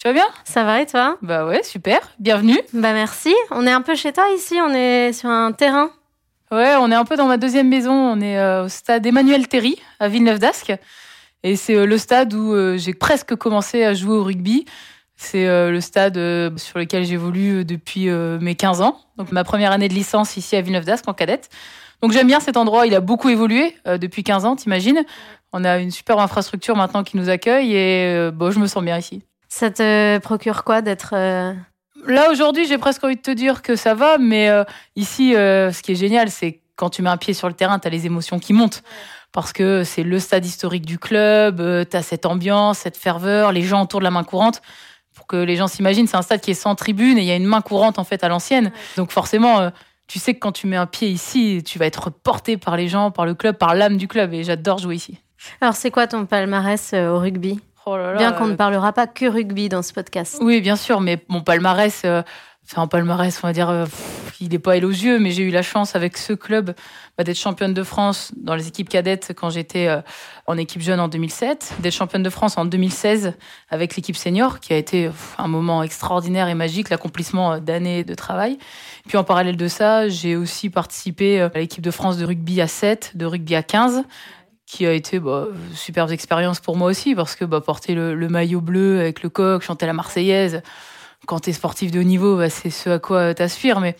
Tu vas bien? Ça va et toi? Bah ouais, super, bienvenue Bah merci, on est un peu chez toi ici, on est sur un terrain. Ouais, on est un peu dans ma deuxième maison, on est euh, au stade Emmanuel Terry à Villeneuve-d'Ascq. Et c'est euh, le stade où euh, j'ai presque commencé à jouer au rugby. C'est le stade sur lequel j'évolue depuis mes 15 ans. Donc ma première année de licence ici à Villeneuve-d'Ascq en cadette. Donc j'aime bien cet endroit, il a beaucoup évolué depuis 15 ans, t'imagines? On a une super infrastructure maintenant qui nous accueille et bon, je me sens bien ici. Ça te procure quoi d'être Là aujourd'hui, j'ai presque envie de te dire que ça va, mais ici, ce qui est génial, c'est quand tu mets un pied sur le terrain, tu as les émotions qui montent parce que c'est le stade historique du club, euh, tu as cette ambiance, cette ferveur, les gens autour de la main courante. Pour que les gens s'imaginent, c'est un stade qui est sans tribune et il y a une main courante en fait à l'ancienne. Donc forcément, euh, tu sais que quand tu mets un pied ici, tu vas être porté par les gens, par le club, par l'âme du club et j'adore jouer ici. Alors c'est quoi ton palmarès euh, au rugby? Oh là là, Bien qu'on ne parlera pas que rugby dans ce podcast. Oui, bien sûr, mais mon palmarès, c'est un palmarès, on va dire, euh, il n'est pas élogieux, mais j'ai eu la chance avec ce club bah, d'être championne de France dans les équipes cadettes quand j'étais euh, en équipe jeune en 2007, d'être championne de France en 2016 avec l'équipe senior, qui a été un moment extraordinaire et magique, l'accomplissement euh, d'années de travail. Puis en parallèle de ça, j'ai aussi participé à l'équipe de France de rugby à 7, de rugby à 15 qui a été bah, superbe expérience pour moi aussi parce que bah, porter le, maillot bleu avec le coq, chanter la Marseillaise, quand tu es sportif de haut niveau, bah, c'est ce à quoi tu aspires. Mais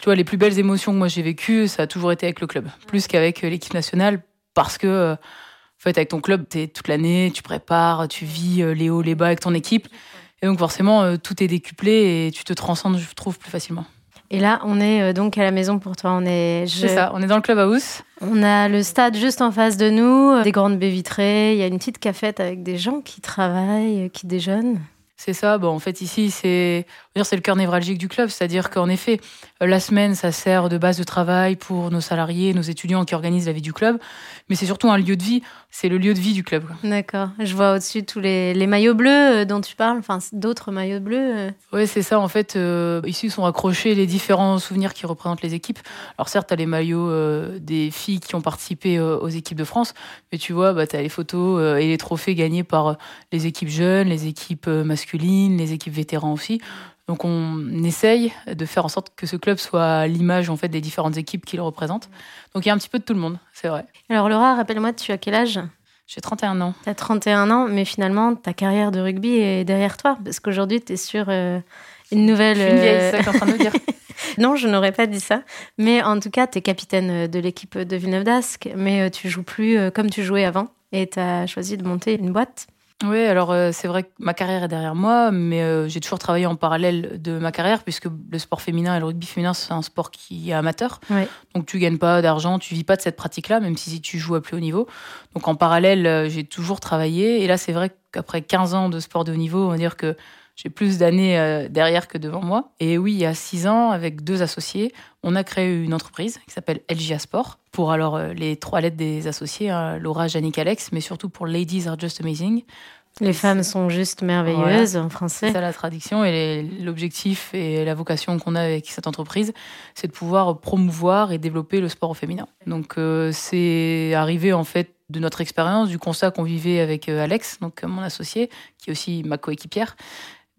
tu vois, les plus belles émotions que moi j'ai vécues, ça a toujours été avec le club, plus qu'avec euh, l'équipe nationale, parce que, euh, en fait, avec ton club, tu es toute l'année, tu prépares, tu vis euh, les hauts, les bas avec ton équipe. Et donc, forcément, tout est décuplé et tu te transcendes, je trouve, plus facilement. Et là, on est donc à la maison pour toi. On est. Je... C'est ça. On est dans le clubhouse. On a le stade juste en face de nous, des grandes baies vitrées. Il y a une petite cafette avec des gens qui travaillent, qui déjeunent. C'est ça. Bon, en fait, ici, c'est c'est le cœur névralgique du club. C'est-à-dire qu'en effet, la semaine, ça sert de base de travail pour nos salariés, nos étudiants qui organisent la vie du club. Mais c'est surtout un lieu de vie. C'est le lieu de vie du club. D'accord. Je vois au-dessus tous les, les, maillots bleus euh, dont tu parles. Enfin, d'autres maillots bleus. Euh. Oui, c'est ça. En fait, euh, ici sont accrochés les différents souvenirs qui représentent les équipes. Alors, certes, tu as les maillots des filles qui ont participé aux équipes de France. Mais tu vois, bah, tu as les photos et les trophées gagnés par les équipes jeunes, les équipes masculines, les équipes vétérans aussi. Donc on essaye de faire en sorte que ce club soit l'image en fait des différentes équipes qu'il représente. Donc il y a un petit peu de tout le monde, c'est vrai. Alors Laura, rappelle-moi, tu as quel âge? J'ai 31 ans. Tu as 31 ans, mais finalement ta carrière de rugby est derrière toi parce qu'aujourd'hui tu es sur euh, une nouvelle Je suis une vieille, c'est ça en train de dire. non, je n'aurais pas dit ça. Mais en tout cas, tu es capitaine de l'équipe de Villeneuve d'Ascq, mais euh, tu joues plus euh, comme tu jouais avant et tu as choisi de monter une boîte. Oui, alors euh, c'est vrai que ma carrière est derrière moi, mais euh, j'ai toujours travaillé en parallèle de ma carrière, puisque le sport féminin et le rugby féminin, c'est un sport qui est amateur. Donc tu gagnes pas d'argent, tu vis pas de cette pratique-là, même si tu joues à plus haut niveau. Donc en parallèle, euh, j'ai toujours travaillé. Et là, c'est vrai qu'après 15 ans de sport de haut niveau, on va dire que j'ai plus d'années derrière que devant moi. Et oui, il y a six ans, avec deux associés, on a créé une entreprise qui s'appelle LGA Sport pour alors les trois lettres des associés, hein, Laura, Jannick, Alex, mais surtout pour Ladies Are Just Amazing. Les femmes sont juste merveilleuses en français. C'est ça la traduction et l'objectif et la vocation qu'on a avec cette entreprise, c'est de pouvoir promouvoir et développer le sport au féminin. Donc euh, c'est arrivé en fait de notre expérience, du constat qu'on vivait avec euh, Alex, donc mon associé, qui est aussi ma coéquipière,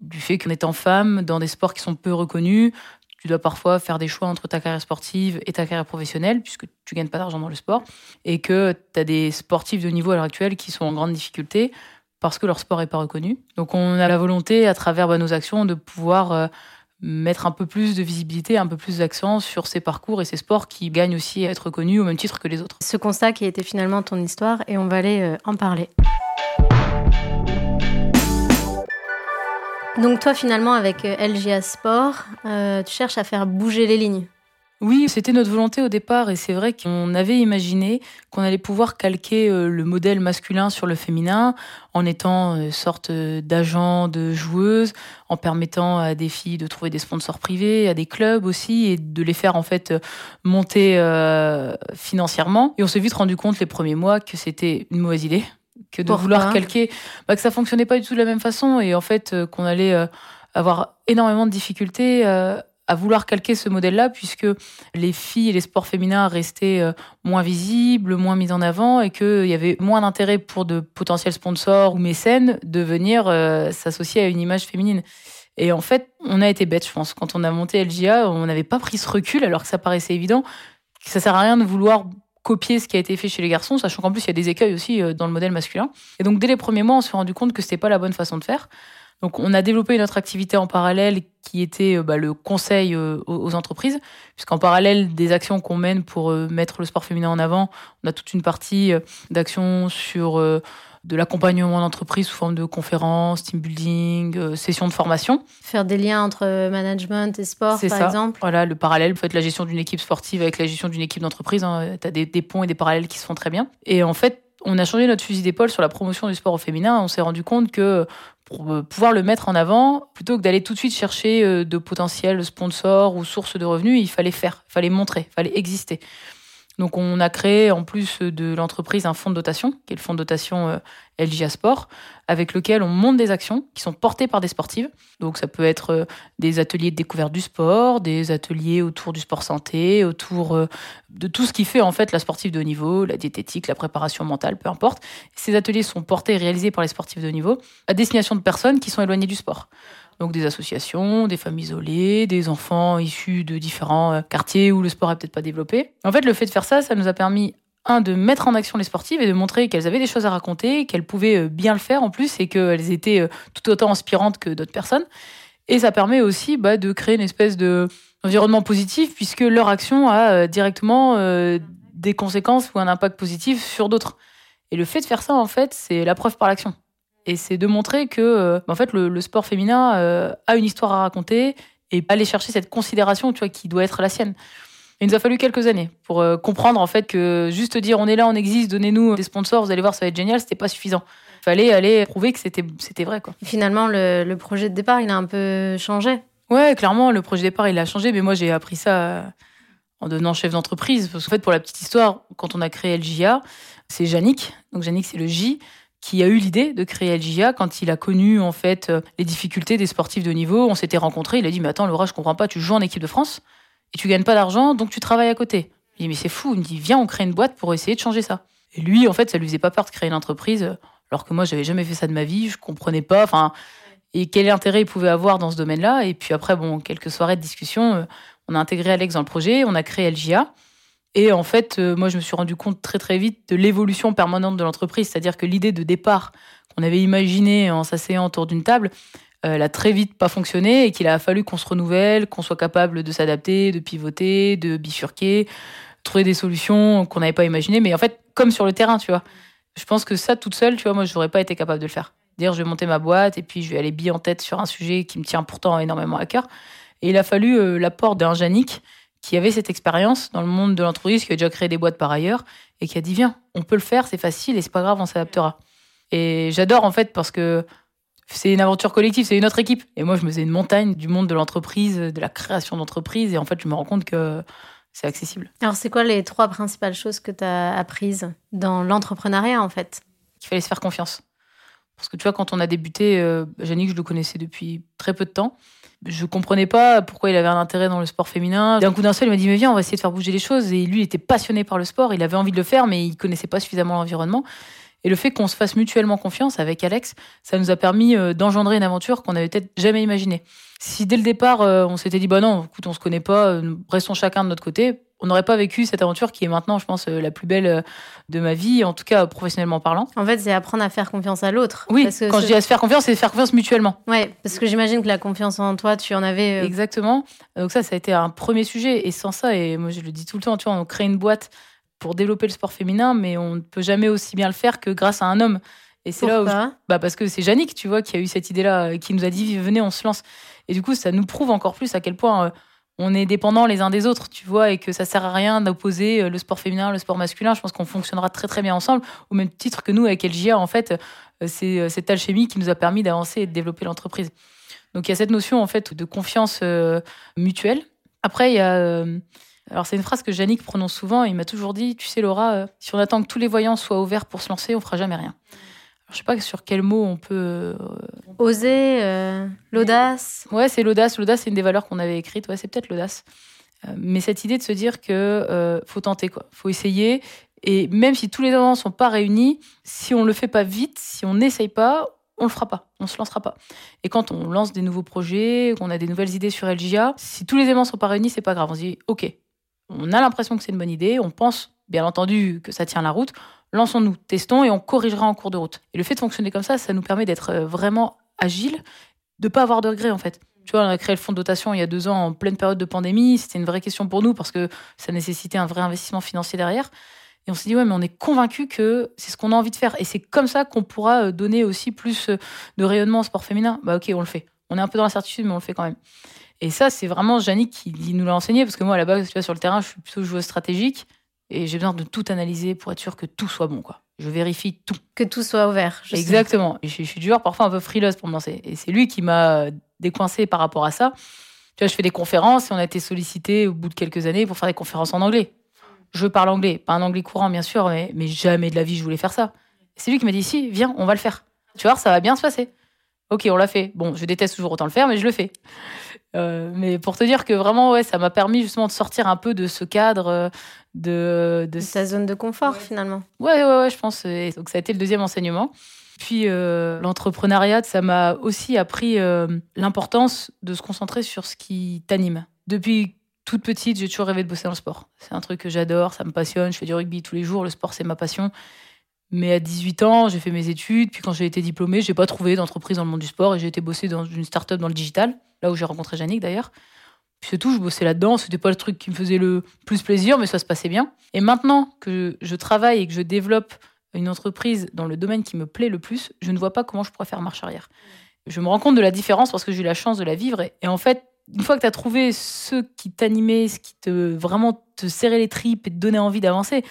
du fait qu'en étant femme dans des sports qui sont peu reconnus, tu dois parfois faire des choix entre ta carrière sportive et ta carrière professionnelle, puisque tu gagnes pas d'argent dans le sport, et que tu as des sportifs de niveau à l'heure actuelle qui sont en grande difficulté parce que leur sport n'est pas reconnu. Donc on a la volonté, à travers bah, nos actions, de pouvoir euh, mettre un peu plus de visibilité, un peu plus d'accent sur ces parcours et ces sports qui gagnent aussi à être reconnus au même titre que les autres. Ce constat qui a été finalement ton histoire, et on va aller euh, en parler. Donc toi finalement avec euh, LGA Sport, tu cherches à faire bouger les lignes. Oui, c'était notre volonté au départ et c'est vrai qu'on avait imaginé qu'on allait pouvoir calquer euh, le modèle masculin sur le féminin en étant une euh, sorte euh, d'agent de joueuse, en permettant à des filles de trouver des sponsors privés, à des clubs aussi et de les faire en fait monter financièrement. Et on s'est vite rendu compte les premiers mois que c'était une mauvaise idée, que de vouloir calquer, bah, que ça fonctionnait pas du tout de la même façon et en fait qu'on allait avoir énormément de difficultés à vouloir calquer ce modèle-là, puisque les filles et les sports féminins restaient euh, moins visibles, moins mis en avant, et qu'il y avait moins d'intérêt pour de potentiels sponsors ou mécènes de venir euh, s'associer à une image féminine. Et en fait, on a été bête, je pense. Quand on a monté LGA, on n'avait pas pris ce recul, alors que ça paraissait évident. Que ça sert à rien de vouloir copier ce qui a été fait chez les garçons, sachant qu'en plus, il y a des écueils aussi euh, dans le modèle masculin. Et donc, dès les premiers mois, on s'est rendu compte que c'était pas la bonne façon de faire. Donc, on a développé notre activité en parallèle qui était euh, bah, le conseil euh, aux entreprises, puisqu'en parallèle des actions qu'on mène pour mettre le sport féminin en avant, on a toute une partie d'actions sur de l'accompagnement d'entreprise sous forme de conférences, team building, sessions de formation. Faire des liens entre management et sport, par ça. exemple. Voilà, le parallèle, peut être la gestion d'une équipe sportive avec la gestion d'une équipe d'entreprise. Hein. Tu as des, des ponts et des parallèles qui se font très bien. Et en fait, on a changé notre fusil d'épaule sur la promotion du sport au féminin. On s'est rendu compte que pour euh, pouvoir le mettre en avant, plutôt que d'aller tout de suite chercher euh, de potentiels sponsors ou sources de revenus, il fallait faire, il fallait montrer, il fallait exister. Donc on a créé en plus de l'entreprise un fonds de dotation, qui est le fonds de dotation euh, LGA Sport, avec lequel on monte des actions qui sont portées par des sportives. Donc ça peut être euh, des ateliers de découverte du sport, des ateliers autour du sport santé, autour euh, de tout ce qui fait en fait la sportive de haut niveau, la diététique, la préparation mentale, peu importe. Ces ateliers sont portés et réalisés par les sportifs de haut niveau à destination de personnes qui sont éloignées du sport donc des associations, des femmes isolées, des enfants issus de différents euh, quartiers où le sport n'est peut-être pas développé. En fait, le fait de faire ça, ça nous a permis un de mettre en action les sportives et de montrer qu'elles avaient des choses à raconter, qu'elles pouvaient euh, bien le faire en plus et qu'elles étaient euh, tout autant inspirantes que d'autres personnes. Et ça permet aussi bah, de créer une espèce de environnement positif puisque leur action a directement des conséquences ou un impact positif sur d'autres. Et le fait de faire ça, en fait, c'est la preuve par l'action. Et c'est de montrer que euh, en fait, le, sport féminin euh, a une histoire à raconter et aller chercher cette considération tu vois, qui doit être la sienne. Il nous a fallu quelques années pour euh, comprendre en fait que juste dire on est là, on existe, donnez-nous des sponsors, vous allez voir, ça va être génial, c'était pas suffisant. Il fallait aller prouver que c'était c'était vrai quoi. Finalement, le, le, projet de départ, il a un peu changé. Ouais, clairement, le projet de départ, il a changé, mais moi j'ai appris ça en devenant chef d'entreprise. Parce qu'en fait, pour la petite histoire, quand on a créé LJA, c'est Yannick, donc Yannick c'est le J, qui a eu l'idée de créer LGA quand il a connu en fait euh, les difficultés des sportifs de niveau. On s'était rencontrés, il a dit mais attends Laura, je comprends pas, tu joues en équipe de France et tu gagnes pas d'argent, donc tu travailles à côté. Il dit mais c'est fou, il me dit viens on crée une boîte pour essayer de changer ça. Et lui en fait ça lui faisait pas peur de créer une entreprise alors que moi j'avais jamais fait ça de ma vie, je comprenais pas enfin et quel intérêt il pouvait avoir dans ce domaine-là et puis après bon quelques soirées de discussion, euh, on a intégré Alex dans le projet, on a créé LGA. Et en fait, euh, moi, je me suis rendu compte très très vite de l'évolution permanente de l'entreprise. C'est-à-dire que l'idée de départ qu'on avait imaginée en s'asseyant autour d'une table, euh, elle a très vite pas fonctionné et qu'il a fallu qu'on se renouvelle, qu'on soit capable de s'adapter, de pivoter, de bifurquer, trouver des solutions qu'on n'avait pas imaginées. Mais en fait, comme sur le terrain, tu vois. Je pense que ça, toute seule, tu vois, moi, je n'aurais pas été capable de le faire. Dire, je vais monter ma boîte et puis je vais aller bille en tête sur un sujet qui me tient pourtant énormément à cœur. Et il a fallu euh, l'apport d'un Yannick qui avait cette expérience dans le monde de l'entreprise, qui a déjà créé des boîtes par ailleurs, et qui a dit viens, on peut le faire, c'est facile et c'est pas grave, on s'adaptera. Et j'adore en fait parce que c'est une aventure collective, c'est une autre équipe. Et moi, je me faisais une montagne du monde de l'entreprise, de la création d'entreprise, et en fait, je me rends compte que c'est accessible. Alors, c'est quoi les trois principales choses que tu as apprises dans l'entrepreneuriat en fait? Qu'il fallait se faire confiance. Parce que tu vois, quand on a débuté, euh, je le connaissais depuis très peu de temps je comprenais pas pourquoi il avait un intérêt dans le sport féminin. D'un coup d'un seul, il m'a dit mais viens, on va essayer de faire bouger les choses. Et lui, il était passionné par le sport, il avait envie de le faire, mais il connaissait pas suffisamment l'environnement. Et le fait qu'on se fasse mutuellement confiance avec Alex, ça nous a permis euh, d'engendrer une aventure qu'on n'avait peut-être jamais imaginée. Si dès le départ, euh, on s'était dit bah non, écoute, on se connaît pas, euh, restons chacun de notre côté, on n'aurait pas vécu cette aventure qui est maintenant, je pense, euh, la plus belle euh, de ma vie, en tout cas professionnellement parlant. En fait, c'est apprendre à faire confiance à l'autre. Oui, quand je dis à se faire confiance, c'est faire confiance mutuellement. Ouais, parce que j'imagine que la confiance en toi, tu en avais. Euh, Exactement. Donc ça, ça a été un premier sujet. Et sans ça, et moi je le dis tout le temps, tu vois, on crée une boîte pour développer le sport féminin, mais on ne peut jamais aussi bien le faire que grâce à un homme. Et c'est là où bah parce que c'est Yannick, tu vois, qui a eu cette idée-là, qui nous a dit venez, on se lance. Et du coup, ça nous prouve encore plus à quel point on est dépendants les uns des autres, tu vois, et que ça sert à rien d'opposer euh, le sport féminin, le sport masculin. Je pense qu'on fonctionnera très très bien ensemble, au même titre que nous avec LGA, en fait, euh, c'est euh, cette alchimie qui nous a permis d'avancer et de développer l'entreprise. Donc il y a cette notion en fait de confiance mutuelle. Après, il y a alors c'est une phrase que Yannick prononce souvent. il m'a toujours dit, tu sais Laura, si on attend que tous les voyants soient ouverts pour se lancer, on fera jamais rien. Je sais pas sur quel mot on peut. Euh, Oser, euh, l'audace. Ouais, c'est l'audace. L'audace, c'est une des valeurs qu'on avait écrites. Ouais, c'est peut-être l'audace. Euh, mais cette idée de se dire que faut tenter, quoi. Faut essayer. Et même si tous les éléments sont pas réunis, si on le fait pas vite, si on n'essaye pas, on le fera pas, on se lancera pas. Et quand on lance des nouveaux projets, qu'on a des nouvelles idées sur LGA, si tous les éléments sont pas réunis, c'est pas grave. On se dit, ok, on a l'impression que c'est une bonne idée, on pense bien entendu que ça tient la route, lançons-nous, testons et on corrigera en cours de route. Et le fait de fonctionner comme ça, ça nous permet d'être euh, vraiment agile, de pas avoir de regrets en fait. Tu vois, on a créé le fonds de dotation il y a deux ans en pleine période de pandémie. C'était une vraie question pour nous parce que ça nécessitait un vrai investissement financier derrière. Et on s'est dit, ouais, mais on est convaincu que c'est ce qu'on a envie de faire. Et c'est comme ça qu'on pourra euh, donner aussi plus euh, de rayonnement au sport féminin. Bah, ok, on le fait. On est un peu dans l'incertitude, mais on le fait quand même. Et ça, c'est vraiment Jannick qui nous l'a enseigné parce que moi, à la base, tu vois, sur le terrain, je suis plutôt joueuse stratégique. Et j'ai besoin de tout analyser pour être sûr que tout soit bon, quoi. Je vérifie tout. Que tout soit ouvert. Exactement. Je, je, suis du genre parfois un peu frileuse pour me lancer. Et c'est lui qui m'a décoincé par rapport à ça. Tu vois, je fais des conférences et on a été sollicité au bout de quelques années pour faire des conférences en anglais. Je parle anglais, pas un anglais courant bien sûr, mais, mais jamais de la vie je voulais faire ça. C'est lui qui m'a dit si, viens, on va le faire. Tu vois, ça va bien se passer. Ok, on l'a fait. Bon, je déteste toujours autant le faire, mais je le fais. Euh, mais pour te dire que vraiment, ouais, ça m'a permis justement de sortir un peu de ce cadre, euh, de, de... sa zone de confort finalement. Ouais, ouais, ouais, je pense. donc ça a été le deuxième enseignement. Puis euh, l'entrepreneuriat, ça m'a aussi appris l'importance de se concentrer sur ce qui t'anime. Depuis toute petite, j'ai toujours rêvé de bosser dans le sport. C'est un truc que j'adore, ça me passionne. Je fais du rugby tous les jours, le sport c'est ma passion. Mais à 18 ans, j'ai fait mes études. Puis quand j'ai été diplômée, j'ai pas trouvé d'entreprise dans le monde du sport et j'ai été bosser dans une start-up dans le digital, là où j'ai rencontré Yannick d'ailleurs. Puis c'est tout, je bossais là-dedans. C'était pas le truc qui me faisait le plus plaisir, mais ça se passait bien. Et maintenant que je travaille et que je développe une entreprise dans le domaine qui me plaît le plus, je ne vois pas comment je pourrais faire marche arrière. Je me rends compte de la différence parce que j'ai eu la chance de la vivre. Et, en fait, une fois que tu as trouvé ce qui t'animait, ce qui te vraiment te serrait les tripes et te donnait envie d'avancer,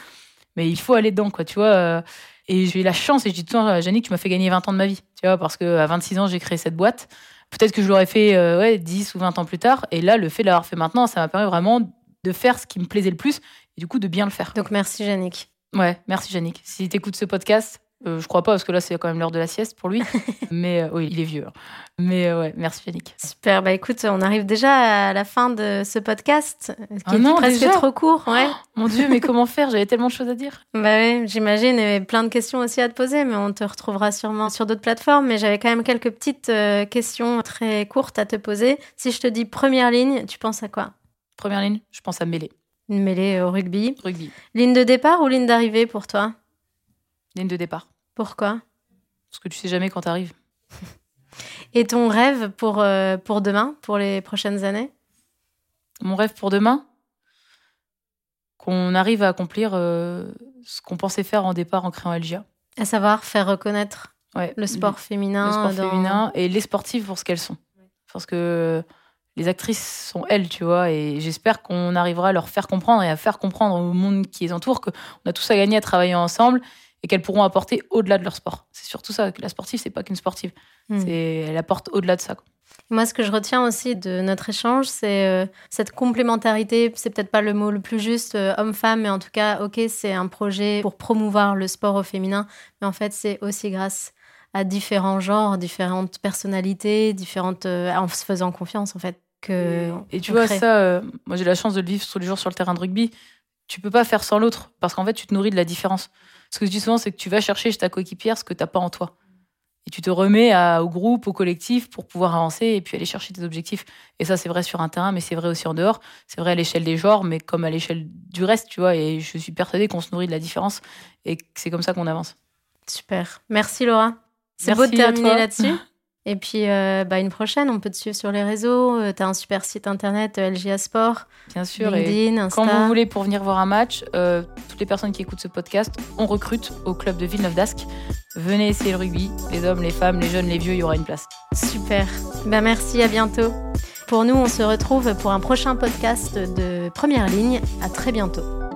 mais il faut aller dedans, quoi, tu vois. Euh, et j'ai eu la chance, et je dis tout le temps Jannick, tu m'as fait gagner 20 ans de ma vie, tu vois, parce qu'à 26 ans, j'ai créé cette boîte. Peut-être que je l'aurais fait euh, ouais, 10 ou 20 ans plus tard. Et là, le fait de l'avoir fait maintenant, ça m'a permis vraiment de faire ce qui me plaisait le plus et du coup de bien le faire. Donc merci Jannick. Ouais, merci Jannick. Si tu écoutes ce podcast, euh, je crois pas, parce que là, c'est quand même l'heure de la sieste pour lui. mais euh, oui, il est vieux. Hein. Mais euh, ouais, merci Yannick. Super. Bah écoute, on arrive déjà à la fin de ce podcast, qui ah est presque trop court. Ouais. Oh, mon Dieu, mais comment faire? J'avais tellement de choses à dire. Bah oui, j'imagine. Et plein de questions aussi à te poser, mais on te retrouvera sûrement sur d'autres plateformes. Mais j'avais quand même quelques petites questions très courtes à te poser. Si je te dis première ligne, tu penses à quoi? Première ligne, je pense à mêlée. Une mêlée au rugby. Rugby. Ligne de départ ou ligne d'arrivée pour toi? Ligne de départ. Pourquoi? Parce que tu sais jamais quand tu arrives. Et ton rêve pour, euh, pour demain, pour les prochaines années? Mon rêve pour demain? Qu'on arrive à accomplir euh, ce qu'on pensait faire en départ en créant LGA. À savoir faire reconnaître le sport féminin. Le sport féminin et les sportives pour ce qu'elles sont. Parce que les actrices sont elles, tu vois, et j'espère qu'on arrivera à leur faire comprendre et à faire comprendre au monde qui les entoure qu'on a tous à gagner à travailler ensemble et qu'elles pourront apporter au-delà de leur sport. C'est surtout ça, que la sportive, c'est pas qu'une sportive. C'est, elle apporte au-delà de ça. Moi, ce que je retiens aussi de notre échange, c'est euh, cette complémentarité. C'est peut-être pas le mot le plus juste, euh, homme-femme, mais en tout cas, ok, c'est un projet pour promouvoir le sport au féminin, mais en fait, c'est aussi grâce à différents genres, différentes personnalités, différentes, euh, en se faisant confiance, en fait. Que et tu vois, ça, moi j'ai la chance de le vivre tous les jours sur le terrain de rugby. Tu peux pas faire sans l'autre, parce qu'en fait, tu te nourris de la différence. Ce que je dis souvent, c'est que tu vas chercher chez ta coéquipière ce que tu n'as pas en toi. Et tu te remets au groupe, au collectif pour pouvoir avancer et puis aller chercher tes objectifs. Et ça, c'est vrai sur un terrain, mais c'est vrai aussi en dehors. C'est vrai à l'échelle des genres, mais comme à l'échelle du reste, tu vois. Et je suis persuadée qu'on se nourrit de la différence et que c'est comme ça qu'on avance. Super. Merci Laura. C'est beau de terminer là-dessus. Et puis, euh, bah, une prochaine, on peut te suivre sur les réseaux. Euh, tu as un super site internet, euh, LGA Sport. Bien sûr. LinkedIn, Insta. Quand vous voulez pour venir voir un match, toutes les personnes qui écoutent ce podcast, on recrute au club de Villeneuve d'Ascq. Venez essayer le rugby. Les hommes, les femmes, les jeunes, les vieux, il y aura une place. Super. Bah, merci, à bientôt. Pour nous, on se retrouve pour un prochain podcast de Première Ligne. À très bientôt.